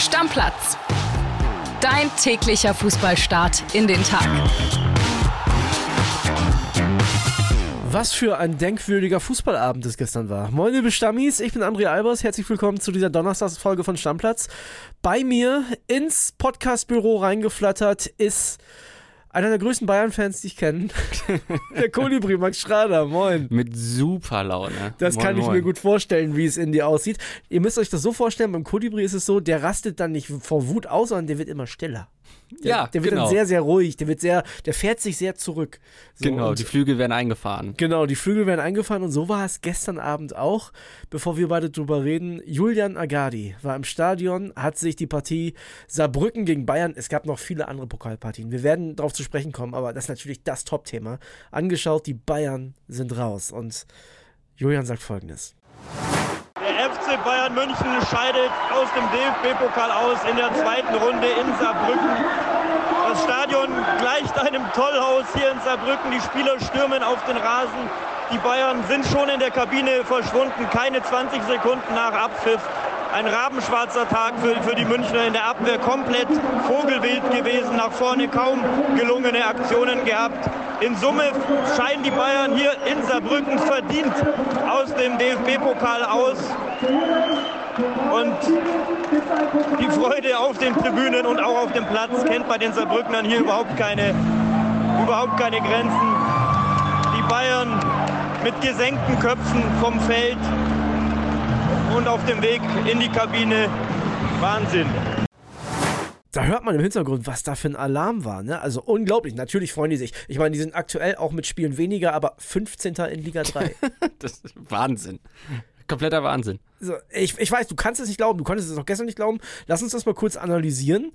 Stammplatz. Dein täglicher Fußballstart in den Tag. Was für ein denkwürdiger Fußballabend es gestern war. Moin, liebe Stammis, ich bin André Albers. Herzlich willkommen zu dieser Donnerstagsfolge von Stammplatz. Bei mir ins Podcastbüro reingeflattert ist einer der größten Bayern-Fans, die ich kenne. der Kolibri, Max Schrader, moin. Mit super Laune. Das moin, kann ich moin. mir gut vorstellen, wie es in dir aussieht. Ihr müsst euch das so vorstellen, beim Kolibri ist es so, der rastet dann nicht vor Wut aus, sondern der wird immer stiller. Der, Ja, der wird genau. dann sehr, sehr ruhig. Der wird sehr, der fährt sich sehr zurück. So, Genau, die Flügel werden eingefahren. Genau, die Flügel werden eingefahren und so war es gestern Abend auch. Bevor wir beide drüber reden, Julian Agadi war im Stadion, hat sich die Partie Saarbrücken gegen Bayern, es gab noch viele andere Pokalpartien, wir werden darauf zu sprechen kommen, aber das ist natürlich das Top-Thema, angeschaut, die Bayern sind raus und Julian sagt folgendes. Bayern München scheidet aus dem DFB-Pokal aus in der zweiten Runde in Saarbrücken. Das Stadion gleicht einem Tollhaus hier in Saarbrücken. Die Spieler stürmen auf den Rasen. Die Bayern sind schon in der Kabine verschwunden, keine 20 Sekunden nach Abpfiff. Ein rabenschwarzer Tag für, für die Münchner in der Abwehr, komplett vogelwild gewesen, nach vorne kaum gelungene Aktionen gehabt. In Summe scheiden die Bayern hier in Saarbrücken verdient aus dem DFB-Pokal aus. Und die Freude auf den Tribünen und auch auf dem Platz kennt bei den Saarbrücknern hier überhaupt keine, überhaupt keine Grenzen. Die Bayern mit gesenkten Köpfen vom Feld und auf dem Weg in die Kabine. Wahnsinn. Da hört man im Hintergrund, was da für ein Alarm war. Ne? Also unglaublich. Natürlich freuen die sich. Ich meine, die sind aktuell auch mit Spielen weniger, aber 15. in Liga 3. Das ist Wahnsinn. Kompletter Wahnsinn. So, ich, ich weiß, du kannst es nicht glauben, du konntest es auch gestern nicht glauben. Lass uns das mal kurz analysieren.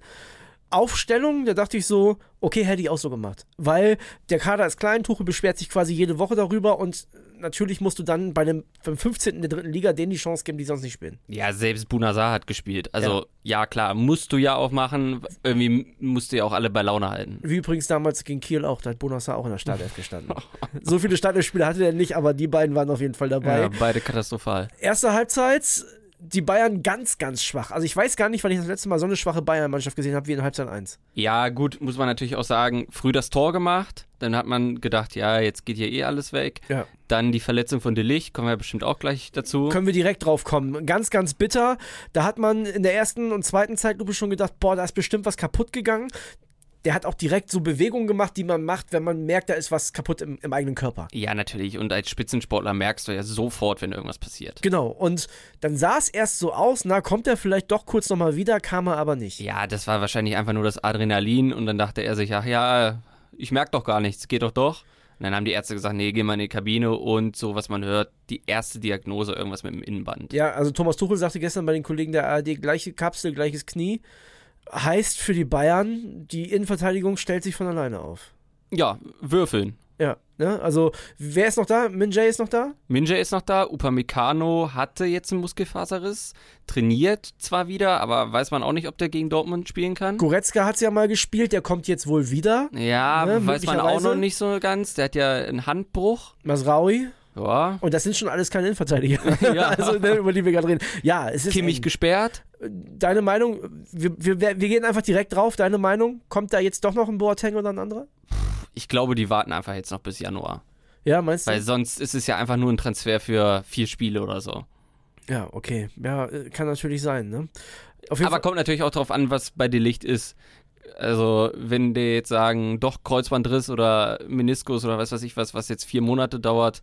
Aufstellung, da dachte ich so, okay, hätte ich auch so gemacht. Weil der Kader ist klein, Tuchel beschwert sich quasi jede Woche darüber und natürlich musst du dann bei einem beim 15. der dritten Liga denen die Chance geben, die sonst nicht spielen. Ja, selbst Bunazar hat gespielt. Also, ja. klar, musst du ja auch machen. Irgendwie musst du ja auch alle bei Laune halten. Wie übrigens damals gegen Kiel auch, da hat Bonassar auch in der Startelf gestanden. so viele Startelf-Spiele hatte er nicht, aber die beiden waren auf jeden Fall dabei. Ja, beide katastrophal. Erste Halbzeit, die Bayern ganz, ganz schwach. Also ich weiß gar nicht, wann ich das letzte Mal so eine schwache Bayern-Mannschaft gesehen habe wie in Halbzeit 1. Ja, gut, muss man natürlich auch sagen, früh das Tor gemacht. Dann hat man gedacht, ja, jetzt geht hier eh alles weg. Ja. Dann die Verletzung von Delicht, kommen wir bestimmt auch gleich dazu. Können wir direkt drauf kommen. Ganz, ganz bitter. Da hat man in der ersten und zweiten Zeitlupe schon gedacht, boah, da ist bestimmt was kaputt gegangen. Der hat auch direkt so Bewegungen gemacht, die man macht, wenn man merkt, da ist was kaputt im, im eigenen Körper. Ja, natürlich. Und als Spitzensportler merkst du ja sofort, wenn irgendwas passiert. Genau. Und dann sah es erst so aus, na, kommt er vielleicht doch kurz nochmal wieder, kam er aber nicht. Ja, das war wahrscheinlich einfach nur das Adrenalin und dann dachte er sich, ach ja, ich merke doch gar nichts, geht doch doch. Und dann haben die Ärzte gesagt, nee, geh mal in die Kabine und so, was man hört, die erste Diagnose, irgendwas mit dem Innenband. Ja, also Thomas Tuchel sagte gestern bei den Kollegen der ARD, gleiche Kapsel, gleiches Knie. Heißt für die Bayern, die Innenverteidigung stellt sich von alleine auf. Ja, würfeln. Ja, ne? Also, wer ist noch da? Minjay ist noch da? Minja ist noch da, Upamecano hatte jetzt einen Muskelfaserriss, trainiert zwar wieder, aber weiß man auch nicht, ob der gegen Dortmund spielen kann. Goretzka hat es ja mal gespielt, der kommt jetzt wohl wieder. Ja, Ne, weiß man auch noch nicht so ganz. Der hat ja einen Handbruch. Masraui. Ja. Und das sind schon alles keine Innenverteidiger. Ja. also, ne, über die wir gerade reden. Ja, es ist. Kimmich eng. gesperrt. Deine Meinung, wir, wir, wir gehen einfach direkt drauf. Deine Meinung, kommt da jetzt doch noch ein Boateng oder ein anderer? Ich glaube, die warten einfach jetzt noch bis Januar. Ja, meinst du? Weil sonst ist es ja einfach nur ein Transfer für vier Spiele oder so. ja, okay. Ja, kann natürlich sein, ne? Auf jeden Aber Fall. kommt natürlich auch drauf an, was bei Delicht ist. Also, wenn die jetzt sagen, doch Kreuzbandriss oder Meniskus oder was weiß ich was, was jetzt vier Monate dauert,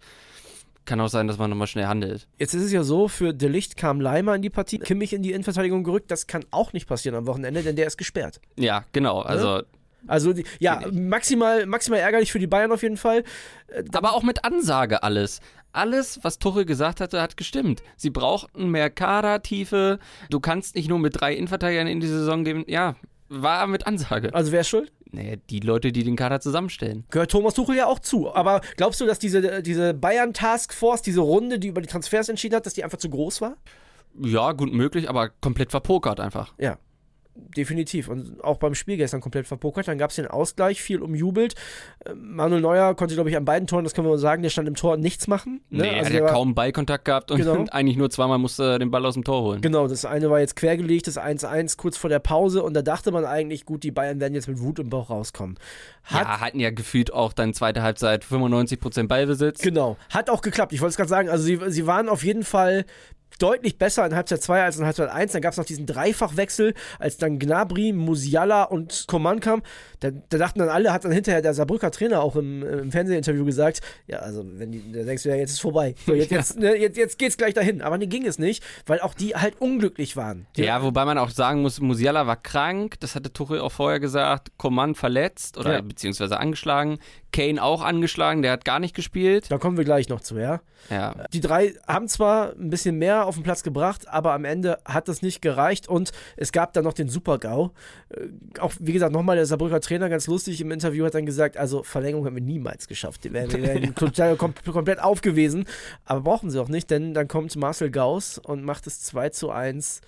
kann auch sein, dass man nochmal schnell handelt. Jetzt ist es ja so, für De Licht kam Leimer in die Partie, Kimmich in die Innenverteidigung gerückt. Das kann auch nicht passieren am Wochenende, denn der ist gesperrt. Ja, genau. Also, Also, die, ja, Geht nicht. maximal, maximal ärgerlich für die Bayern auf jeden Fall. Äh, aber auch mit Ansage alles. Alles, was Tuchel gesagt hatte, hat gestimmt. Sie brauchten mehr Kadertiefe. Du kannst nicht nur mit drei Innenverteidigern in die Saison gehen. Ja, war mit Ansage. Also, wer ist schuld? Nee, die Leute, die den Kader zusammenstellen. Gehört Thomas Tuchel ja auch zu. Aber glaubst du, dass diese, diese Bayern-Taskforce, diese Runde, die über die Transfers entschieden hat, dass die einfach zu groß war? Ja, gut möglich, aber komplett verpokert einfach. Ja. Definitiv. Und auch beim Spiel gestern komplett verpokert. Dann gab es den Ausgleich, viel umjubelt. Äh, Manuel Neuer konnte, glaube ich, an beiden Toren, das können wir sagen, der stand im Tor nichts machen. Ne? Nee, also hat ja kaum Ballkontakt gehabt und genau. eigentlich nur zweimal musste er den Ball aus dem Tor holen. Genau, das eine war jetzt quergelegt, das 1-1 kurz vor der Pause und da dachte man eigentlich, gut, die Bayern werden jetzt mit Wut im Bauch rauskommen. Hat, ja, hatten ja gefühlt auch dann zweite Halbzeit 95% Ballbesitz. Genau, hat auch geklappt. Ich wollte es gerade sagen, also sie, sie waren auf jeden Fall deutlich besser in Halbzeit 2 als in Halbzeit 1. Dann gab es noch diesen Dreifachwechsel, als dann Gnabry, Musiala und Coman kam. Da, da, dachten dann alle, hat dann hinterher der Saarbrücker Trainer auch im, im Fernsehinterview gesagt, ja, also wenn die, da denkst du ja, jetzt ist vorbei. So, jetzt, jetzt, ne, jetzt, jetzt geht's gleich dahin. Aber nee, ging es nicht, weil auch die halt unglücklich waren. Die ja, wobei man auch sagen muss, Musiala war krank, das hatte Tuchel auch vorher gesagt, Coman verletzt oder ja. beziehungsweise angeschlagen. Kane auch angeschlagen, der hat gar nicht gespielt. Da kommen wir gleich noch zu, ja. ja. Die drei haben zwar ein bisschen mehr auf den Platz gebracht, aber am Ende hat das nicht gereicht und es gab dann noch den Super-GAU. Äh, auch, wie gesagt, nochmal der Saarbrücker Trainer, ganz lustig, im Interview hat dann gesagt, also Verlängerung haben wir niemals geschafft. Wir wären, wir wären total, kom komplett aufgewesen, aber brauchen sie auch nicht, denn dann kommt Marcel Gauss und macht es 2 zu 1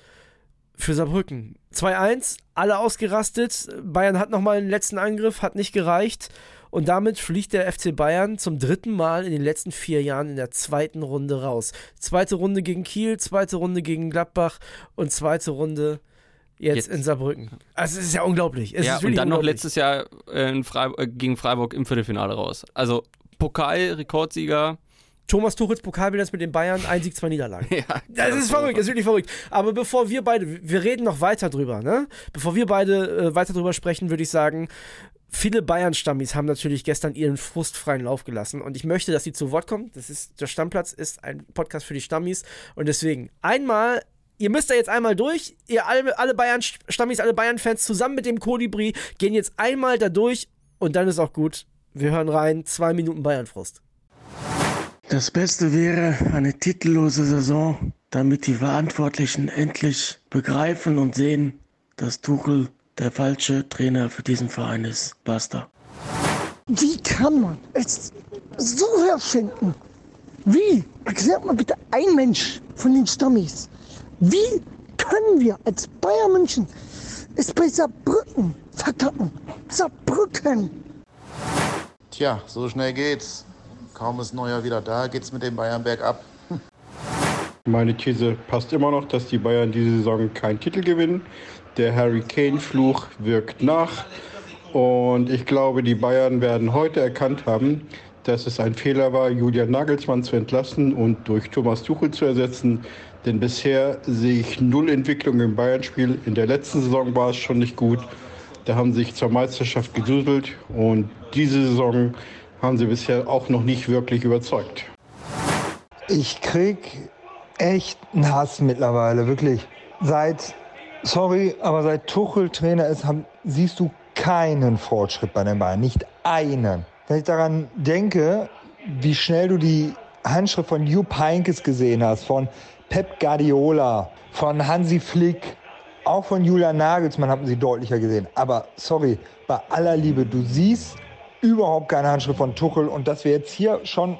für Saarbrücken. 2-1, alle ausgerastet. Bayern hat nochmal einen letzten Angriff, hat nicht gereicht. Und damit fliegt der FC Bayern zum dritten Mal in den letzten vier Jahren in der zweiten Runde raus. Zweite Runde gegen Kiel, zweite Runde gegen Gladbach und zweite Runde jetzt, jetzt. in Saarbrücken. Also es ist ja unglaublich. Es ja, und dann noch letztes Jahr äh, Freiburg, äh, gegen Freiburg im Viertelfinale raus. Also Pokal-Rekordsieger. Thomas Tuchels Pokalbilanz mit den Bayern, ein Sieg, zwei Niederlagen. ja, das ist verrückt, das ist wirklich verrückt. Aber bevor wir beide, wir reden noch weiter drüber, ne? Bevor wir beide äh, weiter drüber sprechen, würde ich sagen, Viele Bayern-Stammis haben natürlich gestern ihren frustfreien Lauf gelassen und ich möchte, dass sie zu Wort kommen. Das ist, der Stammplatz ist ein Podcast für die Stammis und deswegen einmal Ihr müsst da jetzt einmal durch. Ihr alle, alle Bayern-Stammis, alle Bayern-Fans zusammen mit dem Kolibri gehen jetzt einmal da durch und dann ist auch gut. Wir hören rein. Zwei Minuten Bayern-Frust. Das Beste wäre eine titellose Saison, damit die Verantwortlichen endlich begreifen und sehen, dass Tuchel der falsche Trainer für diesen Verein ist. Basta. Wie kann man es so erfinden? Wie? Erklärt mal bitte ein Mensch von den Stammis. Wie können wir als Bayern München es bei Saarbrücken verkacken? Saarbrücken! Tja, so schnell geht's. Kaum ist Neuer wieder da, geht's mit dem Bayern bergab. Meine These passt immer noch, dass die Bayern diese Saison keinen Titel gewinnen. Der Harry Kane-Fluch wirkt nach. Und ich glaube, die Bayern werden heute erkannt haben, dass es ein Fehler war, Julian Nagelsmann zu entlassen und durch Thomas Tuchel zu ersetzen. Denn bisher sehe ich null Entwicklung im Bayern-Spiel. In der letzten Saison war es schon nicht gut. Da haben sie sich zur Meisterschaft geduselt und diese Saison haben sie bisher auch noch nicht wirklich überzeugt. Ich krieg echt einen Hass mittlerweile, wirklich. Seit sorry, aber seit Tuchel Trainer ist, haben, siehst du keinen Fortschritt bei den Bayern. Nicht einen. Wenn ich daran denke, wie schnell du die Handschrift von Jupp Heynckes gesehen hast, von Pep Guardiola, von Hansi Flick, auch von Julian Nagelsmann haben sie deutlicher gesehen. Aber sorry, bei aller Liebe, du siehst überhaupt keine Handschrift von Tuchel und dass wir jetzt hier schon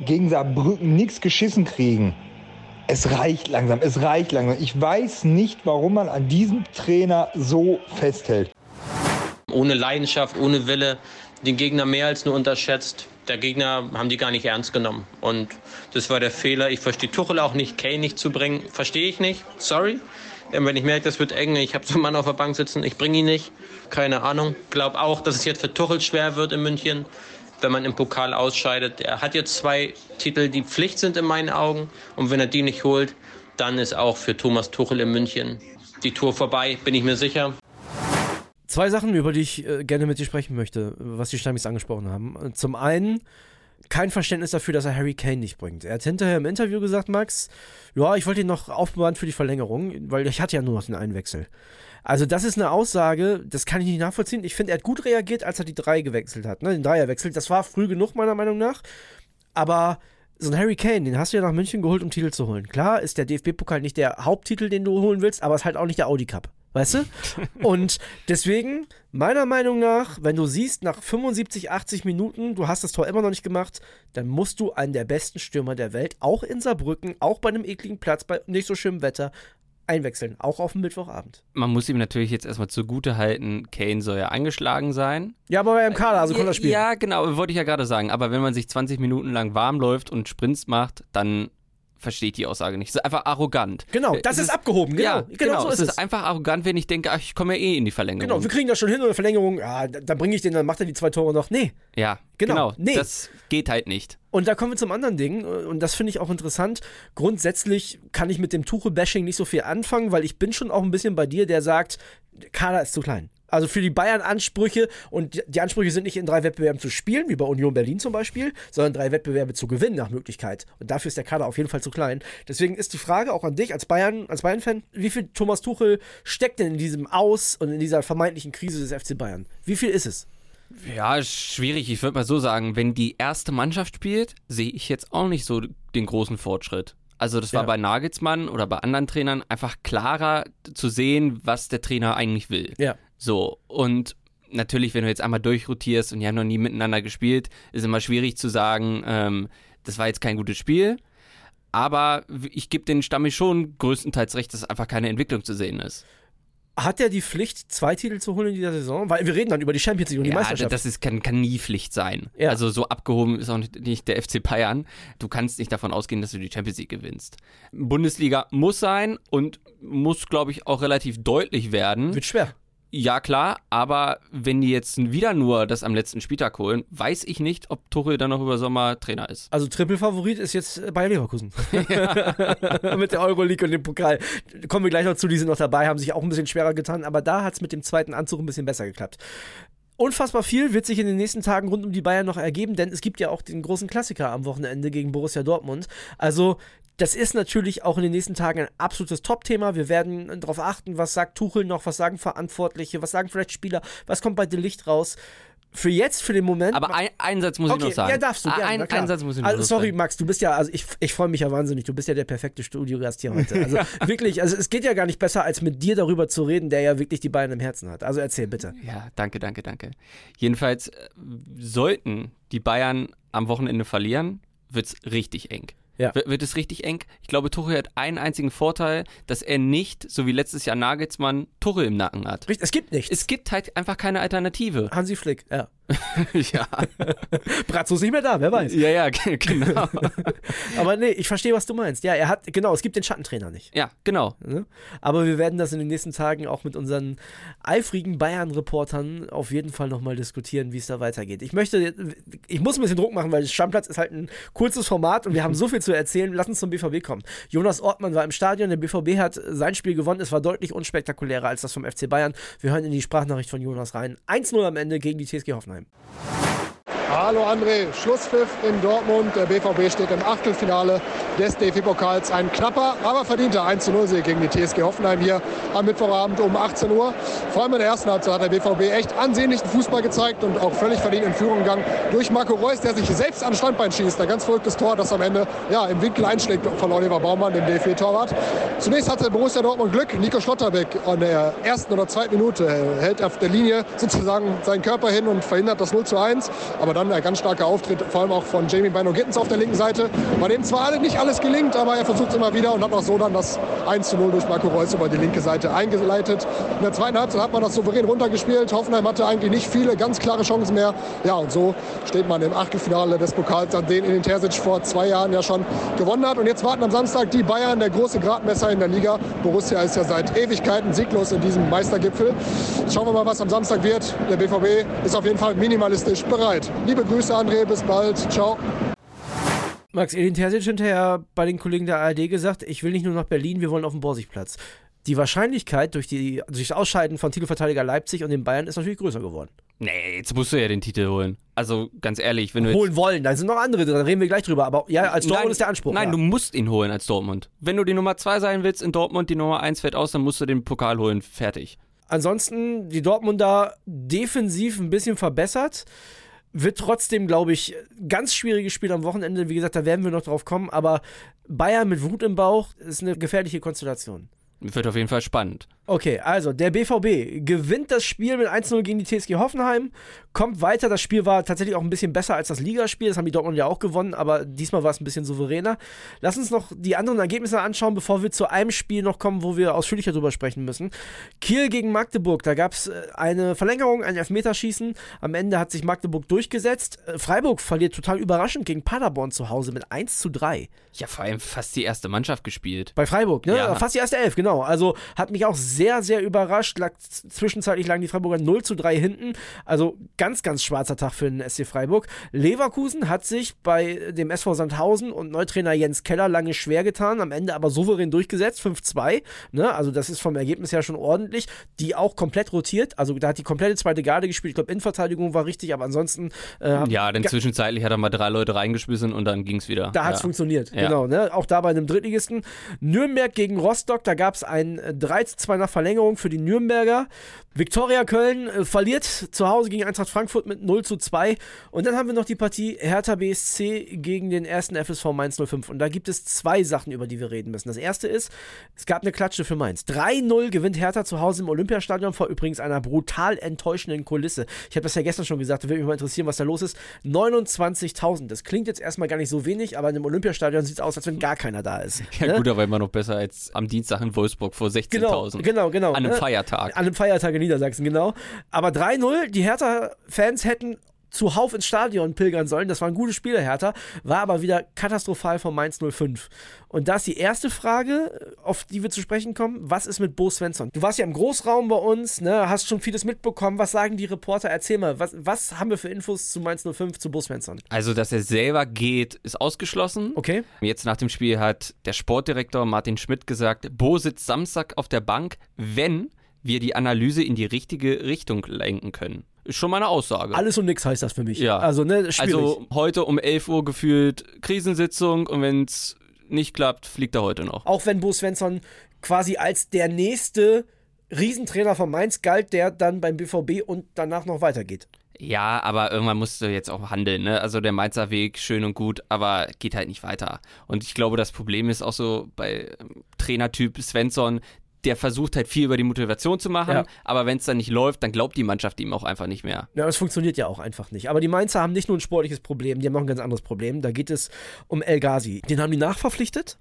gegen Saarbrücken nichts geschissen kriegen, es reicht langsam, es reicht langsam. Ich weiß nicht, warum man an diesem Trainer so festhält. Ohne Leidenschaft, ohne Wille, den Gegner mehr als nur unterschätzt. Der Gegner haben die gar nicht ernst genommen. Und das war der Fehler. Ich verstehe Tuchel auch nicht, Kane nicht zu bringen. Verstehe ich nicht. Sorry. Wenn ich merke, das wird eng, ich habe so einen Mann auf der Bank sitzen, ich bringe ihn nicht. Keine Ahnung. Glaube auch, dass es jetzt für Tuchel schwer wird in München wenn man im Pokal ausscheidet. Er hat jetzt zwei Titel, die Pflicht sind in meinen Augen. Und wenn er die nicht holt, dann ist auch für Thomas Tuchel in München die Tour vorbei, bin ich mir sicher. Zwei Sachen, über die ich äh, gerne mit dir sprechen möchte, was die Stammis angesprochen haben. Zum einen kein Verständnis dafür, dass er Harry Kane nicht bringt. Er hat hinterher im Interview gesagt, Max, ja, ich wollte ihn noch aufbewahren für die Verlängerung, weil ich hatte ja nur noch den Einwechsel. Also das ist eine Aussage, das kann ich nicht nachvollziehen. Ich finde, er hat gut reagiert, als er die drei gewechselt hat, ne? den Dreier wechselt. Das war früh genug, meiner Meinung nach. Aber so ein Harry Kane, den hast du ja nach München geholt, um Titel zu holen. Klar ist der DFB-Pokal nicht der Haupttitel, den du holen willst, aber es ist halt auch nicht der Audi Cup. Weißt du? Und deswegen, meiner Meinung nach, wenn du siehst, nach 75, 80 Minuten, du hast das Tor immer noch nicht gemacht, dann musst du einen der besten Stürmer der Welt, auch in Saarbrücken, auch bei einem ekligen Platz, bei nicht so schönem Wetter, einwechseln, auch auf dem Mittwochabend. Man muss ihm natürlich jetzt erstmal zugute halten, Kane soll ja angeschlagen sein. Ja, aber er im Kader, also konnte er spielen. Ja, genau, wollte ich ja gerade sagen. Aber wenn man sich 20 Minuten lang warm läuft und Sprints macht, dann verstehe ich die Aussage nicht. Es ist einfach arrogant. Genau, das Es ist, abgehoben, genau. Ja, genau, genau. so es ist ist einfach arrogant, wenn ich denke, ach, ich komme ja eh in die Verlängerung. Genau, wir kriegen das schon hin oder Verlängerung, ja, dann bringe ich den, dann macht er die zwei Tore noch. Nee. ja, Genau, genau. nee. Das geht halt nicht. Und da kommen wir zum anderen Ding, und das finde ich auch interessant. Grundsätzlich kann ich mit dem Tuchel-Bashing nicht so viel anfangen, weil ich bin schon auch ein bisschen bei dir, der sagt, Kader ist zu klein. Also für die Bayern Ansprüche und die Ansprüche sind nicht in drei Wettbewerben zu spielen, wie bei Union Berlin zum Beispiel, sondern drei Wettbewerbe zu gewinnen nach Möglichkeit. Und dafür ist der Kader auf jeden Fall zu klein. Deswegen ist die Frage auch an dich als Bayern, als Bayern-Fan, wie viel Thomas Tuchel steckt denn in diesem Aus und in dieser vermeintlichen Krise des FC Bayern? Wie viel ist es? Ja, schwierig. Ich würde mal so sagen, wenn die erste Mannschaft spielt, sehe ich jetzt auch nicht so den großen Fortschritt. Also das war Ja. bei Nagelsmann oder bei anderen Trainern einfach klarer zu sehen, was der Trainer eigentlich will. Ja. So, und natürlich, wenn du jetzt einmal durchrotierst und die haben noch nie miteinander gespielt, ist immer schwierig zu sagen, ähm, das war jetzt kein gutes Spiel. Aber ich gebe den Stammi schon größtenteils recht, dass einfach keine Entwicklung zu sehen ist. Hat er die Pflicht, zwei Titel zu holen in dieser Saison? Weil wir reden dann über die Champions League und die Ja, Meisterschaft. das ist, kann, kann nie Pflicht sein. Ja. Also so abgehoben ist auch nicht, nicht der FC Bayern. Du kannst nicht davon ausgehen, dass du die Champions League gewinnst. Bundesliga muss sein und muss, glaube ich, auch relativ deutlich werden. Wird schwer. Ja, klar, aber wenn die jetzt wieder nur das am letzten Spieltag holen, weiß ich nicht, ob Tuchel dann noch über Sommer Trainer ist. Also Triple-Favorit ist jetzt Bayer Leverkusen. mit der Euroleague und dem Pokal. Kommen wir gleich noch zu, die sind noch dabei, haben sich auch ein bisschen schwerer getan, aber da hat es mit dem zweiten Anzug ein bisschen besser geklappt. Unfassbar viel wird sich in den nächsten Tagen rund um die Bayern noch ergeben, denn es gibt ja auch den großen Klassiker am Wochenende gegen Borussia Dortmund. Also das ist natürlich auch in den nächsten Tagen ein absolutes Top-Thema. Wir werden darauf achten, was sagt Tuchel noch, was sagen Verantwortliche, was sagen vielleicht Spieler, was kommt bei Delicht raus. Für jetzt, für den Moment. Aber ein, einen Satz muss ich noch sagen. Ja, darfst du. Ah, gerne, ein, einen Satz muss ich noch also, Sorry. Max, du bist ja, also ich, ich freue mich ja wahnsinnig. Du bist ja der perfekte Studiogast hier heute. Also wirklich, also es geht ja gar nicht besser, als mit dir darüber zu reden, der ja wirklich die Bayern im Herzen hat. Also erzähl bitte. Ja, danke, danke, danke. Jedenfalls äh, sollten die Bayern am Wochenende verlieren, wird es richtig eng. Ja. Wird es richtig eng? Ich glaube, Tuchel hat einen einzigen Vorteil, dass er nicht, so wie letztes Jahr Nagelsmann, Tuchel im Nacken hat. Richtig, es gibt nichts. Es gibt halt einfach keine Alternative. Hansi Flick, ja. ja. Bratzo ist nicht mehr da, wer weiß. ja, ja, genau. Aber nee, ich verstehe, was du meinst. Ja, er hat, genau, es gibt den Schattentrainer nicht. ja, genau. Ne? Aber wir werden das in den nächsten Tagen auch mit unseren eifrigen Bayern-Reportern auf jeden Fall nochmal diskutieren, wie es da weitergeht. Ich möchte, ich muss ein bisschen Druck machen, weil Stammplatz ist halt ein kurzes Format und wir haben so viel zu erzählen. Lass uns zum BVB kommen. Jonas Ortmann war im Stadion, der BVB hat sein Spiel gewonnen. Es war deutlich unspektakulärer als das vom FC Bayern. Wir hören in die Sprachnachricht von Jonas rein. 1-0 am Ende gegen die TSG Hoffenheim. time. Hallo André, Schlusspfiff in Dortmund. Der BVB steht im Achtelfinale des DFB-Pokals. Ein knapper, aber verdienter 1-0-Sieg gegen die TSG Hoffenheim hier am Mittwochabend um 18 Uhr. Vor allem in der ersten Halbzeit hat der BVB echt ansehnlichen Fußball gezeigt und auch völlig verdient in Führung gegangen durch Marco Reus, der sich selbst an Standbein schießt. Ein ganz verrücktes Tor, das am Ende ja, im Winkel einschlägt von Oliver Baumann, dem DFB-Torwart. Zunächst hatte Borussia Dortmund Glück. Nico Schlotterbeck an der ersten oder zweiten Minute hält auf der Linie sozusagen seinen Körper hin und verhindert das 0 zu 1. Aber dann ein ganz starker Auftritt, vor allem auch von Jamie Bino Gittens auf der linken Seite, bei dem zwar nicht alles gelingt, aber er versucht es immer wieder und hat auch so dann das 1 zu 0 durch Marco Reus über die linke Seite eingeleitet. In der zweiten Halbzeit hat man das souverän runtergespielt. Hoffenheim hatte eigentlich nicht viele ganz klare Chancen mehr. Ja, und so steht man im Achtelfinale des Pokals, an den in Terzic vor zwei Jahren ja schon gewonnen hat. Und jetzt warten am Samstag die Bayern, der große Gradmesser in der Liga. Borussia ist ja seit Ewigkeiten sieglos in diesem Meistergipfel. Schauen wir mal, was am Samstag wird. Der BVB ist auf jeden Fall minimalistisch bereit. Liebe Grüße, André, bis bald. Ciao. Max Edin Terzic hinterher bei den Kollegen der ARD gesagt, ich will nicht nur nach Berlin, wir wollen auf den Borsigplatz. Die Wahrscheinlichkeit durch, die, durch das Ausscheiden von Titelverteidiger Leipzig und den Bayern ist natürlich größer geworden. Nee, jetzt musst du ja den Titel holen. Also ganz ehrlich, wenn du jetzt Holen wollen, da sind noch andere, da reden wir gleich drüber. Aber ja, als Dortmund Nein, ist der Anspruch. Nein, ja. du musst ihn holen als Dortmund. Wenn du die Nummer 2 sein willst in Dortmund, die Nummer 1 fällt aus, dann musst du den Pokal holen. Fertig. Ansonsten die Dortmunder defensiv ein bisschen verbessert. Wird trotzdem, glaube ich, ganz schwieriges Spiel am Wochenende. Wie gesagt, da werden wir noch drauf kommen. Aber Bayern mit Wut im Bauch ist eine gefährliche Konstellation. Wird auf jeden Fall spannend. Okay, also der BVB gewinnt das Spiel mit 1-0 gegen die TSG Hoffenheim, kommt weiter. Das Spiel war tatsächlich auch ein bisschen besser als das Ligaspiel. Das haben die Dortmund ja auch gewonnen, aber diesmal war es ein bisschen souveräner. Lass uns noch die anderen Ergebnisse anschauen, bevor wir zu einem Spiel noch kommen, wo wir ausführlicher drüber sprechen müssen. Kiel gegen Magdeburg, da gab es eine Verlängerung, ein Elfmeterschießen. Am Ende hat sich Magdeburg durchgesetzt. Äh, Freiburg verliert total überraschend gegen Paderborn zu Hause mit 1 zu 3. Ja, vor allem fast die erste Mannschaft gespielt. Bei Freiburg, ne? Ja. Fast die erste Elf, genau. Also hat mich auch sehr, sehr überrascht. Lag, zwischenzeitlich lagen die Freiburger 0 zu 3 hinten. Also ganz, ganz schwarzer Tag für den SC Freiburg. Leverkusen hat sich bei dem SV Sandhausen und Neutrainer Jens Keller lange schwer getan, am Ende aber souverän durchgesetzt, 5-2. Ne? Also das ist vom Ergebnis her schon ordentlich. Die auch komplett rotiert. Also da hat die komplette zweite Garde gespielt. Ich glaube, Innenverteidigung war richtig, aber ansonsten. Äh, Ja, denn zwischenzeitlich hat er mal drei Leute reingeschmissen und dann ging es wieder. da hat es ja. funktioniert, Ja. genau. Ne? Auch da bei einem Drittligisten. Nürnberg gegen Rostock, da gab es ein äh, 3 zu 2 nach Verlängerung für die Nürnberger. Viktoria Köln äh, verliert zu Hause gegen Eintracht Frankfurt mit 0 zu 2. Und dann haben wir noch die Partie Hertha BSC gegen den ersten FSV Mainz 05. Und da gibt es zwei Sachen, über die wir reden müssen. Das erste ist, es gab eine Klatsche für Mainz. 3-0 gewinnt Hertha zu Hause im Olympiastadion vor übrigens einer brutal enttäuschenden Kulisse. Ich habe das ja gestern schon gesagt, da würde mich mal interessieren, was da los ist. 29.000. Das klingt jetzt erstmal gar nicht so wenig, aber in einem Olympiastadion sieht es aus, als wenn gar keiner da ist. Ja, ne? gut, aber immer noch besser als am Dienstag in Wolfsburg vor 16.000. Genau, genau, genau. An einem ne? Feiertag. An einem Feiertag in Niedersachsen, genau. Aber 3-0, die Hertha-Fans hätten zuhauf ins Stadion pilgern sollen. Das war ein gutes Spiel, Hertha. War aber wieder katastrophal von Mainz 05. Und da ist die erste Frage, auf die wir zu sprechen kommen. Was ist mit Bo Svensson? Du warst ja im Großraum bei uns, ne, hast schon vieles mitbekommen. Was sagen die Reporter? Erzähl mal, was, was haben wir für Infos zu Mainz 05, zu Bo Svensson? Also, dass er selber geht, ist ausgeschlossen. Okay. Jetzt nach dem Spiel hat der Sportdirektor Martin Schmidt gesagt, Bo sitzt Samstag auf der Bank, wenn wir die Analyse in die richtige Richtung lenken können. Ist schon mal eine Aussage. Alles und nix heißt das für mich. Ja. Also, ne, schwierig. Also heute um 11 Uhr gefühlt Krisensitzung und wenn es nicht klappt, fliegt er heute noch. Auch wenn Bo Svensson quasi als der nächste Riesentrainer von Mainz galt, der dann beim BVB und danach noch weitergeht. Ja, aber irgendwann musst du jetzt auch handeln, ne? Also der Mainzer Weg, schön und gut, aber geht halt nicht weiter. Und ich glaube, das Problem ist auch so bei Trainertyp Svensson, der versucht halt viel über die Motivation zu machen, Ja. aber wenn es dann nicht läuft, dann glaubt die Mannschaft ihm auch einfach nicht mehr. Ja, das funktioniert ja auch einfach nicht. Aber die Mainzer haben nicht nur ein sportliches Problem, die haben noch ein ganz anderes Problem. Da geht es um El Ghazi. Den haben die nachverpflichtet,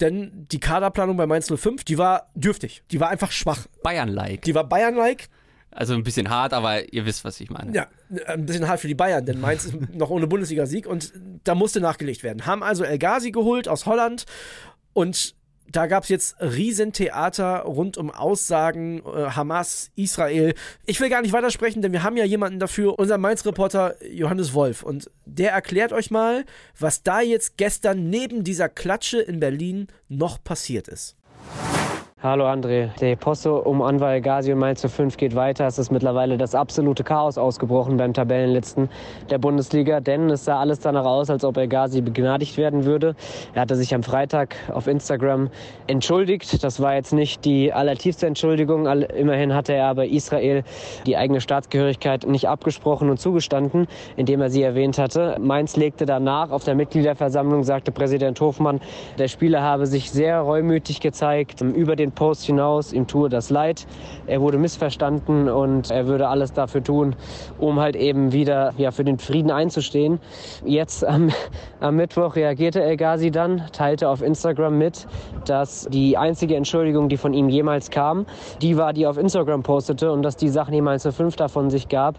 denn die Kaderplanung bei Mainz 05, die war dürftig. Die war einfach schwach. Bayern-like. Die war Bayern-like. Also ein bisschen hart, aber ihr wisst, was ich meine. Ja, ein bisschen hart für die Bayern, denn Mainz ist noch ohne Bundesliga-Sieg und da musste nachgelegt werden. Haben also El Ghazi geholt aus Holland und da gab es jetzt Riesentheater rund um Aussagen äh, Hamas, Israel. Ich will gar nicht weitersprechen, denn wir haben ja jemanden dafür, unser Mainz-Reporter Johannes Wolf. Und der erklärt euch mal, was da jetzt gestern neben dieser Klatsche in Berlin noch passiert ist. Hallo André. Der Posto um Anwar El Ghazi und Mainz 05 geht weiter. Es ist mittlerweile das absolute Chaos ausgebrochen beim Tabellenletzten der Bundesliga, denn es sah alles danach aus, als ob El Ghazi begnadigt werden würde. Er hatte sich am Freitag auf Instagram entschuldigt. Das war jetzt nicht die allertiefste Entschuldigung. Immerhin hatte er aber Israel die eigene Staatsgehörigkeit nicht abgesprochen und zugestanden, indem er sie erwähnt hatte. Mainz legte danach auf der Mitgliederversammlung, sagte Präsident Hofmann, der Spieler habe sich sehr reumütig gezeigt, über den Post hinaus, ihm tue das leid. Er wurde missverstanden und er würde alles dafür tun, um halt eben wieder ja, für den Frieden einzustehen. Jetzt am, am Mittwoch reagierte El Ghazi dann, teilte auf Instagram mit, dass die einzige Entschuldigung, die von ihm jemals kam, die war, die er auf Instagram postete und dass die Sachen, die Mainz 05 davon sich gab,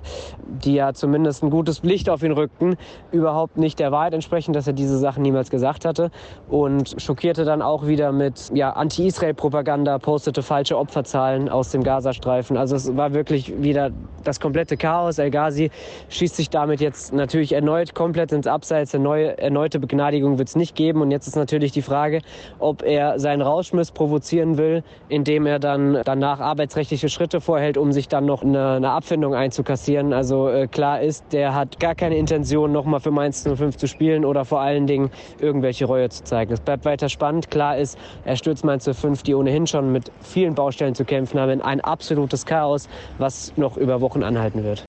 die ja zumindest ein gutes Licht auf ihn rückten, überhaupt nicht der Wahrheit entsprechen, dass er diese Sachen niemals gesagt hatte und schockierte dann auch wieder mit ja, Anti-Israel-Propaganda, postete falsche Opferzahlen aus dem Gazastreifen. Also es war wirklich wieder das komplette Chaos. El Ghazi schießt sich damit jetzt natürlich erneut komplett ins Abseits. Eine erneute Begnadigung wird es nicht geben. Und jetzt ist natürlich die Frage, ob er seinen Rauschmiss provozieren will, indem er dann danach arbeitsrechtliche Schritte vorhält, um sich dann noch eine, eine Abfindung einzukassieren. Also äh, klar ist, der hat gar keine Intention, nochmal für Mainz 05 zu spielen oder vor allen Dingen irgendwelche Reue zu zeigen. Es bleibt weiter spannend. Klar ist, er stürzt Mainz 05, die ohnehin schon mit vielen Baustellen zu kämpfen haben, in ein absolutes Chaos, was noch über Wochen anhalten wird.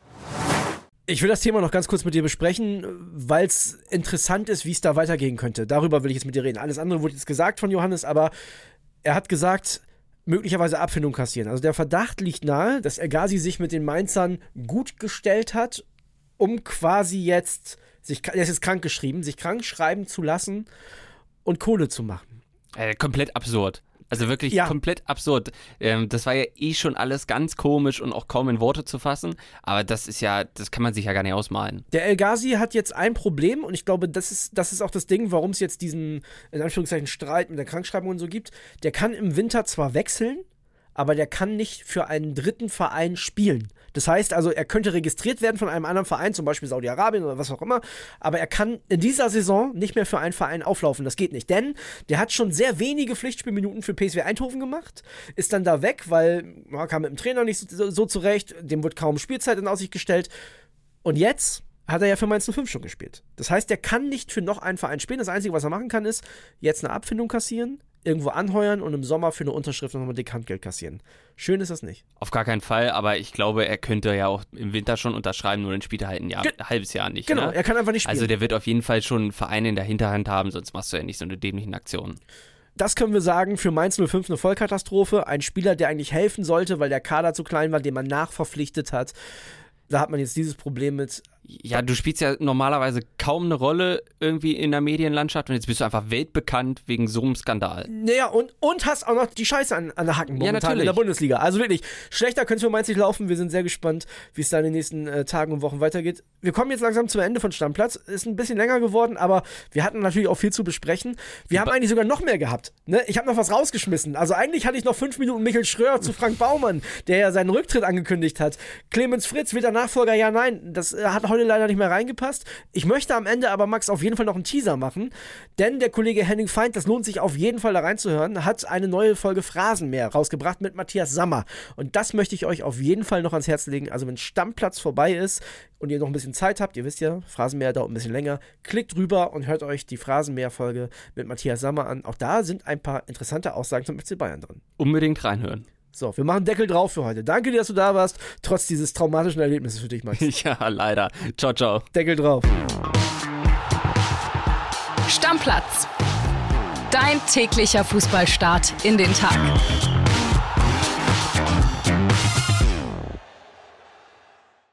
Ich will das Thema noch ganz kurz mit dir besprechen, weil es interessant ist, wie es da weitergehen könnte. Darüber will ich jetzt mit dir reden. Alles andere wurde jetzt gesagt von Johannes, aber er hat gesagt, möglicherweise Abfindung kassieren. Also der Verdacht liegt nahe, dass El Ghazi sich mit den Mainzern gut gestellt hat, um quasi jetzt, sich, er ist jetzt krank geschrieben, sich krank schreiben zu lassen und Kohle zu machen. Äh, komplett absurd. Also wirklich Ja. komplett absurd. Ähm, das war ja eh schon alles ganz komisch und auch kaum in Worte zu fassen. Aber das ist ja, das kann man sich ja gar nicht ausmalen. Der El Ghazi hat jetzt ein Problem und ich glaube, das ist, das ist auch das Ding, warum es jetzt diesen, in Anführungszeichen, Streit mit der Krankschreibung und so gibt. Der kann im Winter zwar wechseln, aber der kann nicht für einen dritten Verein spielen. Das heißt also, er könnte registriert werden von einem anderen Verein, zum Beispiel Saudi-Arabien oder was auch immer, aber er kann in dieser Saison nicht mehr für einen Verein auflaufen. Das geht nicht, denn der hat schon sehr wenige Pflichtspielminuten für PSW Eindhoven gemacht, ist dann da weg, weil man kam mit dem Trainer nicht so, so zurecht, dem wird kaum Spielzeit in Aussicht gestellt. Und jetzt hat er ja für Mainz 05 schon gespielt. Das heißt, er kann nicht für noch einen Verein spielen. Das Einzige, was er machen kann, ist jetzt eine Abfindung kassieren, irgendwo anheuern und im Sommer für eine Unterschrift nochmal dick Handgeld kassieren. Schön ist das nicht. Auf gar keinen Fall, aber ich glaube, er könnte ja auch im Winter schon unterschreiben, nur dann spielt er halt ein, Jahr, ein halbes Jahr nicht. Genau, ne? er kann einfach nicht spielen. Also der wird auf jeden Fall schon einen Verein in der Hinterhand haben, sonst machst du ja nicht so eine dämlichen Aktion. Das können wir sagen, für Mainz 05 eine Vollkatastrophe. Ein Spieler, der eigentlich helfen sollte, weil der Kader zu klein war, den man nachverpflichtet hat. Da hat man jetzt dieses Problem mit. Ja, du spielst ja normalerweise kaum eine Rolle irgendwie in der Medienlandschaft und jetzt bist du einfach weltbekannt wegen so einem Skandal. Naja, und, und hast auch noch die Scheiße an, an der Hacken Ja, momentan in natürlich. der Bundesliga. Also wirklich, schlechter könnte es für Mainz nicht laufen. Wir sind sehr gespannt, wie es da in den nächsten äh, Tagen und Wochen weitergeht. Wir kommen jetzt langsam zum Ende von Stammplatz. Ist ein bisschen länger geworden, aber wir hatten natürlich auch viel zu besprechen. Wir haben eigentlich sogar noch mehr gehabt. Ne? Ich habe noch was rausgeschmissen. Also eigentlich hatte ich noch fünf Minuten Michael Schröer zu Frank Baumann, der ja seinen Rücktritt angekündigt hat. Clemens Fritz wird der Nachfolger. Ja, nein, das äh, hat heute leider nicht mehr reingepasst. Ich möchte am Ende aber, Max, auf jeden Fall noch einen Teaser machen, denn der Kollege Henning Feind, das lohnt sich auf jeden Fall da reinzuhören, hat eine neue Folge Phrasenmeer rausgebracht mit Matthias Sammer. Und das möchte ich euch auf jeden Fall noch ans Herz legen. Also wenn Stammplatz vorbei ist und ihr noch ein bisschen Zeit habt, ihr wisst ja, Phrasenmeer dauert ein bisschen länger, klickt rüber und hört euch die Phrasenmeer-Folge mit Matthias Sammer an. Auch da sind ein paar interessante Aussagen zum FC Bayern drin. Unbedingt reinhören. So, wir machen Deckel drauf für heute. Danke dir, dass du da warst, trotz dieses traumatischen Erlebnisses für dich, Max. ja, leider. Ciao, ciao. Deckel drauf. Stammplatz. Dein täglicher Fußballstart in den Tag.